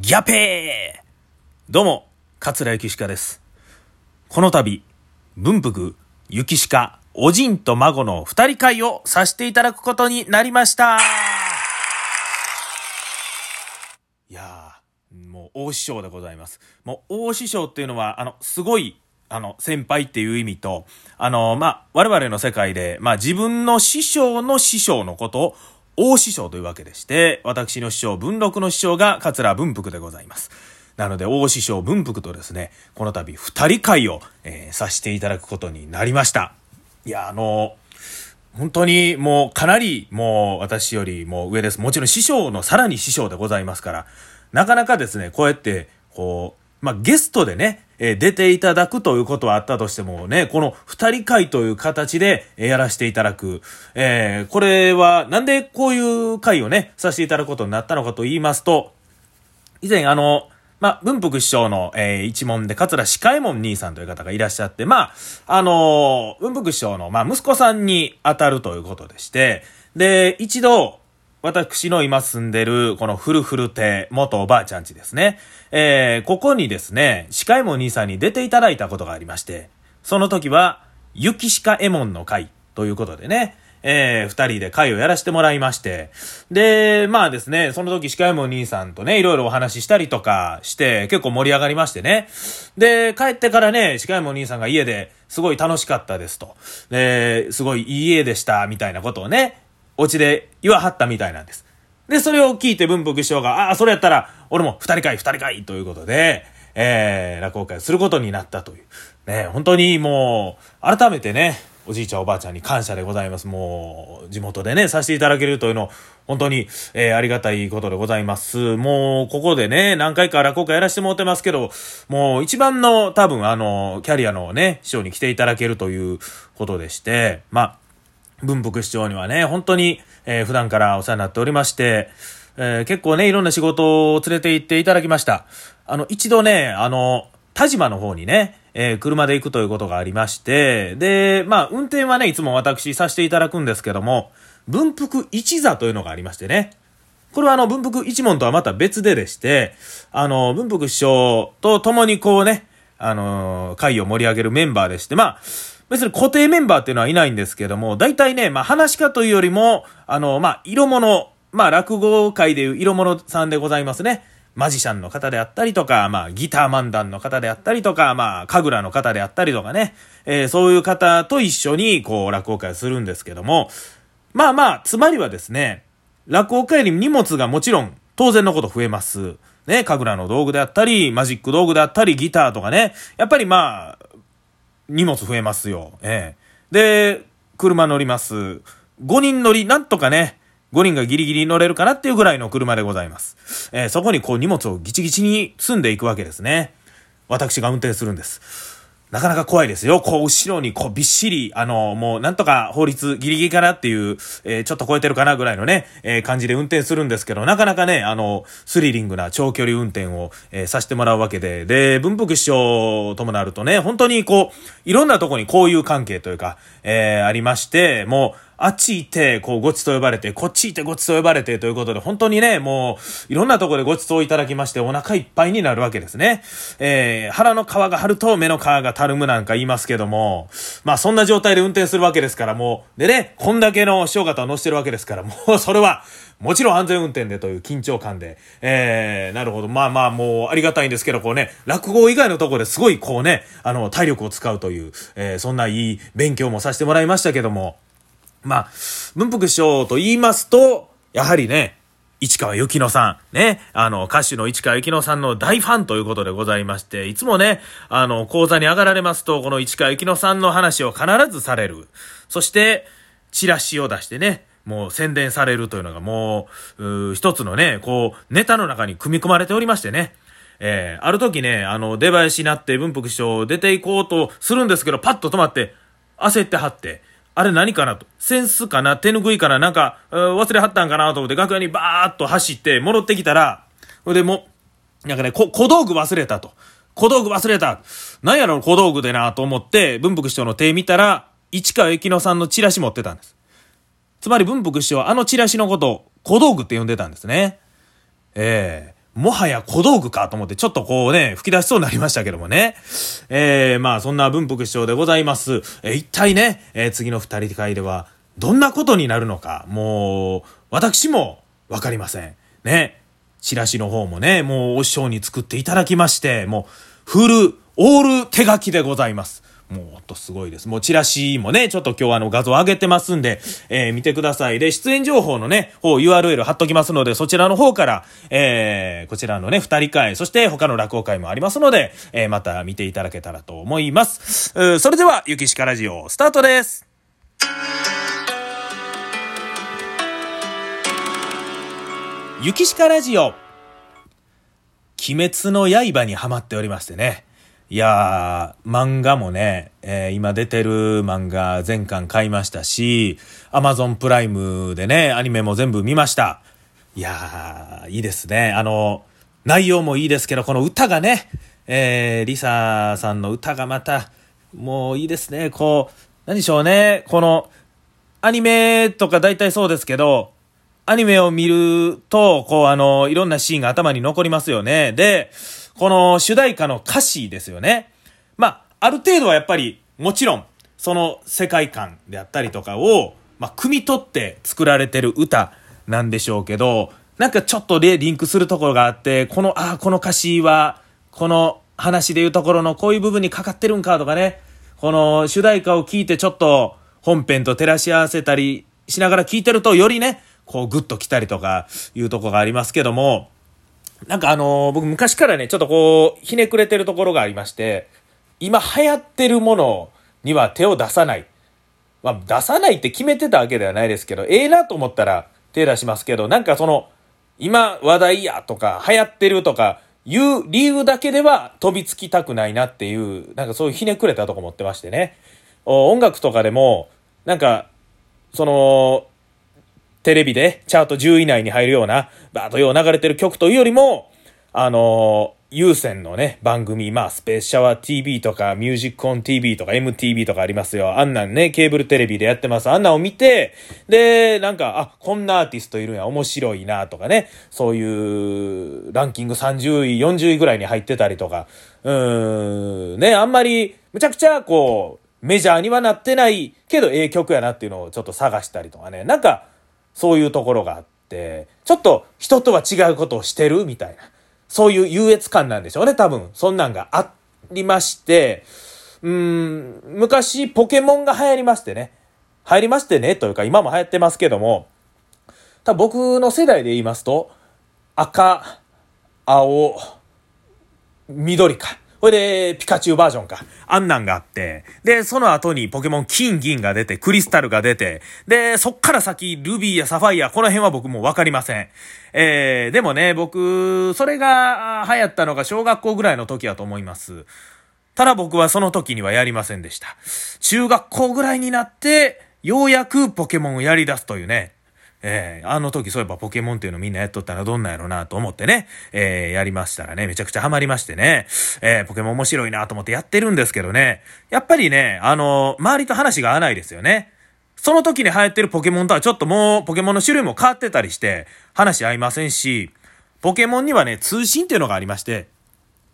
ギャペーどうも、桂ゆきしかです。この度、文福、ゆきしか、おじんと孫の二人会をさせていただくことになりましたいやー、もう大師匠でございます。もう大師匠っていうのは、あの、すごい、あの、先輩っていう意味と、あの、まあ、我々の世界で、まあ、自分の師匠の師匠のことを、大師匠というわけでして、私の師匠、文禄の師匠が桂文福でございます。なので、大師匠文福とですね、この度二人会を、えーさせていただくことになりました。いや、あの本当にもうかなりもう私よりも上です。もちろん師匠のさらに師匠でございますから、なかなかですね、こうやって、こう、まあ、ゲストでね、え出ていただくということはあったとしてもね、この二人会という形でえやらせていただく。えこれはなんでこういう会をね、させていただくことになったのかと言いますと、以前あの、まあ、文福師匠の、えー一門で、桂司会門兄さんという方がいらっしゃって、まあ、あのー文福師匠の、まあ、息子さんに当たるということでして、で、一度、私の今住んでる、このフルフル亭、元おばあちゃんちですね。えーここにですね、司会門兄さんに出ていただいたことがありまして、その時は、雪鹿右衛門の会ということでね、えー二人で会をやらせてもらいまして、で、まあですね、その時、司会も兄さんとね、いろいろお話ししたりとかして、結構盛り上がりましてね。で、帰ってからね、司会も兄さんが家ですごい楽しかったですと。で、すごいいい家でした、みたいなことをね、お家で言わはったみたいなんです。で、それを聞いて文福師匠が、ああ、それやったら、俺も二人会、二人会ということで、えー、落語会をすることになったという。ね、本当にもう、改めてね、おじいちゃんおばあちゃんに感謝でございます。もう、地元でね、させていただけるというの、本当に、えーありがたいことでございます。もう、ここでね、何回か落語会やらせてもらってますけど、もう、一番の、多分、あの、キャリアのね、師匠に来ていただけるということでして、まあ、文福市長にはね、本当に、えー普段からお世話になっておりまして、えー結構ね、いろんな仕事を連れて行っていただきました。あの、一度ね、あの、田島の方にね、えー車で行くということがありまして、で、まあ、運転はね、いつも私させていただくんですけども、文福一座というのがありましてね、これはあの、文福一門とはまた別ででして、あの、文福師匠と共にこうね、あの、会を盛り上げるメンバーでして、まあ、別に固定メンバーっていうのはいないんですけども、大体ね、まあ話し家というよりも、あの、まあ色物、まあ落語界でいう色物さんでございますね。マジシャンの方であったりとか、まあギター漫談の方であったりとか、まあ神楽の方であったりとかね、えーそういう方と一緒にこう落語会するんですけども、まあまあ、つまりはですね、落語会より荷物がもちろん当然のこと増えます。ね、神楽の道具であったり、マジック道具であったり、ギターとかね。やっぱりまあ、荷物増えますよ。ええ。で、車乗ります。5人乗り、なんとかね、5人がギリギリ乗れるかなっていうぐらいの車でございます。えーそこにこう荷物をギチギチに積んでいくわけですね。私が運転するんです。なかなか怖いですよ。こう、後ろにこう、びっしり、あの、もう、なんとか法律ギリギリかなっていう、えーちょっと超えてるかなぐらいのね、えー感じで運転するんですけど、なかなかね、あの、スリリングな長距離運転を、えーさせてもらうわけで、で、文福師匠ともなるとね、本当にこう、いろんなとこに交友関係というか、えーありまして、もう、あっち行って、こう、ごちと呼ばれて、こっち行ってごちと呼ばれてということで、本当にね、もう、いろんなとこでごちそういただきまして、お腹いっぱいになるわけですね。えー、腹の皮が張ると目の皮がたるむなんか言いますけども、まあそんな状態で運転するわけですから、もう、でね、こんだけの師匠方を乗せてるわけですから、もうそれは、もちろん安全運転でという緊張感で、えー、なるほど。まあまあ、もうありがたいんですけど、こうね、落語以外のとこですごいこうね、あの、体力を使うという、えー、そんないい勉強もさせてもらいましたけども、まあ、文福師匠と言いますと、やはりね、市川由紀乃さん、ね、あの、歌手の市川由紀乃さんの大ファンということでございまして、いつもね、あの、講座に上がられますと、この市川由紀乃さんの話を必ずされる。そして、チラシを出してね、もう宣伝されるというのがもう、う一つのね、こう、ネタの中に組み込まれておりましてね。えーある時ね、あの、出囃子になって文福師匠出ていこうとするんですけど、パッと止まって、焦ってはって、あれ何かなと。センスかな手拭いかななんか、忘れはったんかなと思って楽屋にバーッと走って戻ってきたら、それでも、なんかね、小道具忘れたと。小道具忘れた。なんやろ小道具でなと思って、文福師匠の手見たら、市川由紀乃さんのチラシ持ってたんです。つまり文福師匠はあのチラシのことを小道具って呼んでたんですね。ええもはや小道具かと思って、ちょっとこうね、吹き出しそうになりましたけどもね。えー、まあそんな文福師匠でございます。えー、一体ね、えー、次の二人会では、どんなことになるのか、もう、私もわかりません。ね。チラシの方もね、もうお師匠に作っていただきまして、もう、フル、オール手書きでございます。もうほんとすごいです。もうチラシもね、ちょっと今日あの画像上げてますんで、えー、見てください。で、出演情報のね、方 URL 貼っときますので、そちらの方から、えー、こちらのね、二人会、そして他の落語会もありますので、えー、また見ていただけたらと思います。それでは、ゆきしかラジオ、スタートです。ゆきしかラジオ、鬼滅の刃にハマっておりましてね。いやー、漫画もね、えー、今出てる漫画全巻買いましたし、アマゾンプライムでね、アニメも全部見ました。いやー、いいですね。あの、内容もいいですけど、この歌がね、えー、リサさんの歌がまた、もういいですね。こう、何でしょうね。この、アニメとか大体そうですけど、アニメを見ると、こうあの、いろんなシーンが頭に残りますよね。で、この主題歌の歌詞ですよね。まあ、ある程度はやっぱり、もちろん、その世界観であったりとかを、まあ、汲み取って作られてる歌なんでしょうけど、なんかちょっとでリンクするところがあって、この、ああ、この歌詞は、この話でいうところのこういう部分にかかってるんかとかね、この主題歌を聞いてちょっと本編と照らし合わせたりしながら聞いてると、よりね、こうグッと来たりとかいうとこがありますけども、なんかあのー、僕昔からね、ちょっとこう、ひねくれてるところがありまして、今流行ってるものには手を出さない。まあ、出さないって決めてたわけではないですけど、ええなと思ったら手出しますけど、なんかその、今話題やとか、流行ってるとか、いう理由だけでは飛びつきたくないなっていう、なんかそういうひねくれたとこ持ってましてね。音楽とかでも、なんか、その、テレビでチャート10位以内に入るような、バーッとよう流れてる曲というよりも、あのー、有線のね、番組、まあ、スペースシャワー TV とか、ミュージックオン TV とか、MTV とかありますよ。あんなんね、ケーブルテレビでやってます。あんなんを見て、で、なんか、あ、こんなアーティストいるんや、面白いな、とかね、そういう、ランキング30位、40位ぐらいに入ってたりとか、うーん、ね、あんまり、むちゃくちゃ、こう、メジャーにはなってないけど、ええ曲やなっていうのをちょっと探したりとかね、なんか、そういうところがあって、ちょっと人とは違うことをしてるみたいな、そういう優越感なんでしょうね、多分。そんなんがありまして、うん、昔ポケモンが流行りましてね。流行りましてね、というか今も流行ってますけども、多分僕の世代で言いますと、赤、青、緑か。これで、ピカチュウバージョンか。あんなんがあって。で、その後にポケモン金銀が出て、クリスタルが出て、で、そっから先、ルビーやサファイア、この辺は僕もわかりません。えー、でもね、僕、それが流行ったのが小学校ぐらいの時だと思います。ただ僕はその時にはやりませんでした。中学校ぐらいになって、ようやくポケモンをやり出すというね。えー、あの時そういえばポケモンっていうのみんなやっとったらどんなんやろなと思ってね、えー、やりましたらね、めちゃくちゃハマりましてね、えー、ポケモン面白いなと思ってやってるんですけどね、やっぱりね、あの周りと話が合わないですよね。その時に流行ってるポケモンとはちょっともう、ポケモンの種類も変わってたりして、話合いませんし、ポケモンにはね、通信っていうのがありまして、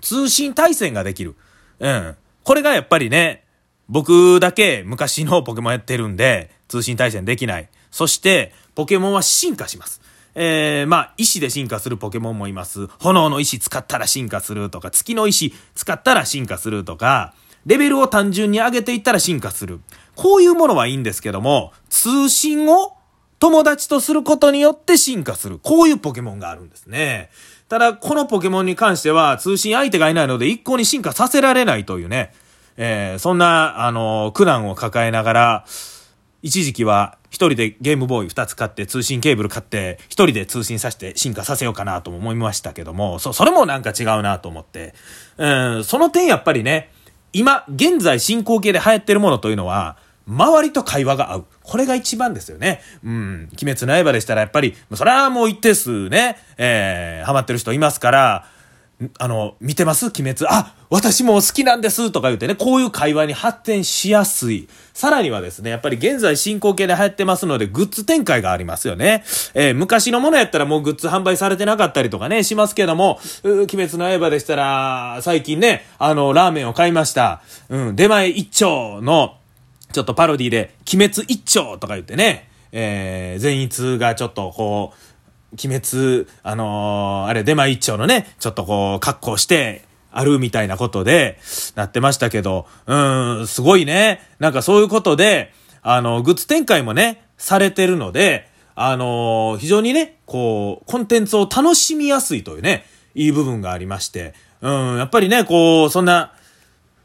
通信対戦ができる。うん。これがやっぱりね、僕だけ昔のポケモンやってるんで、通信対戦できない。そして、ポケモンは進化します。えー、まあ、石で進化するポケモンもいます。炎の石使ったら進化するとか、月の石使ったら進化するとか、レベルを単純に上げていったら進化する。こういうものはいいんですけども、通信を友達とすることによって進化する。こういうポケモンがあるんですね。ただ、このポケモンに関しては、通信相手がいないので一向に進化させられないというね、えー、そんな、あの、苦難を抱えながら、一時期は一人でゲームボーイ二つ買って通信ケーブル買って一人で通信させて進化させようかなとも思いましたけども、そ、それもなんか違うなと思って。うん、その点やっぱりね、今、現在進行形で流行ってるものというのは、周りと会話が合う。これが一番ですよね。うん。鬼滅の刃でしたらやっぱり、それはもう一定数ね、えー、ハマってる人いますから、あの、見てます？鬼滅？あ、私も好きなんですとか言ってね、こういう会話に発展しやすい。さらにはですね、やっぱり現在進行形で流行ってますので、グッズ展開がありますよね。えー、昔のものやったらもうグッズ販売されてなかったりとかね、しますけども、鬼滅の刃でしたら、最近ね、あの、ラーメンを買いました。うん、出前一丁の、ちょっとパロディで、鬼滅一丁とか言ってね、えー、善逸がちょっとこう、鬼滅、あのー、あれ、デマ一丁のね、ちょっとこう、格好して、あるみたいなことで、なってましたけど、うん、すごいね。なんかそういうことで、あの、グッズ展開もね、されてるので、あのー、非常にね、こう、コンテンツを楽しみやすいというね、いい部分がありまして、うん、やっぱりね、こう、そんな、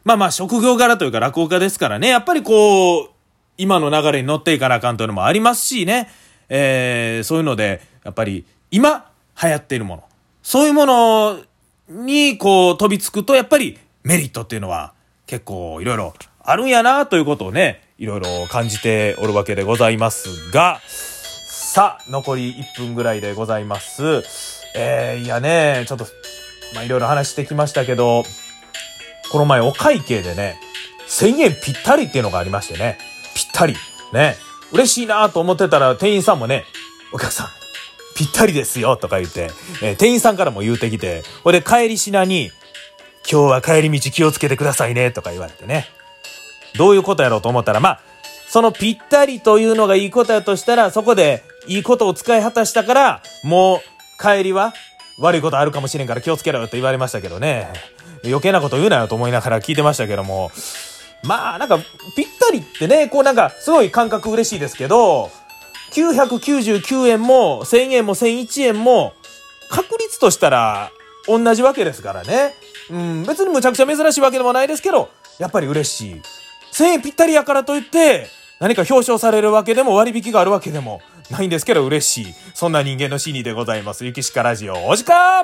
まあまあ、職業柄というか落語家ですからね、やっぱりこう、今の流れに乗っていかなあかんというのもありますしね、えー、そういうので、やっぱり今流行っているもの、そういうものにこう飛びつくとやっぱりメリットっていうのは結構いろいろあるんやなということをね、いろいろ感じておるわけでございますが、さあ、残り1分ぐらいでございます。えー、いやね、ちょっと、まあいろいろ話してきましたけど、この前お会計でね、1000円ぴったりっていうのがありましてね、ぴったり。ね、嬉しいなと思ってたら店員さんもね、お客さん、ぴったりですよとか言って、えー、店員さんからも言うてきて、ほれ帰りしなに、今日は帰り道気をつけてくださいねとか言われてね。どういうことやろうと思ったら、まあ、そのぴったりというのがいいことやとしたら、そこでいいことを使い果たしたから、もう帰りは悪いことあるかもしれんから気をつけろよと言われましたけどね。余計なこと言うなよと思いながら聞いてましたけども。まあ、なんか、ぴったりってね、こうなんか、すごい感覚嬉しいですけど、999円も1000円も1001円も確率としたら同じわけですからね。うん、別にむちゃくちゃ珍しいわけでもないですけど、やっぱり嬉しい。1000円ぴったりやからといって、何か表彰されるわけでも割引があるわけでもないんですけど嬉しい。そんな人間の心理でございます。ゆきしかラジオ、お時間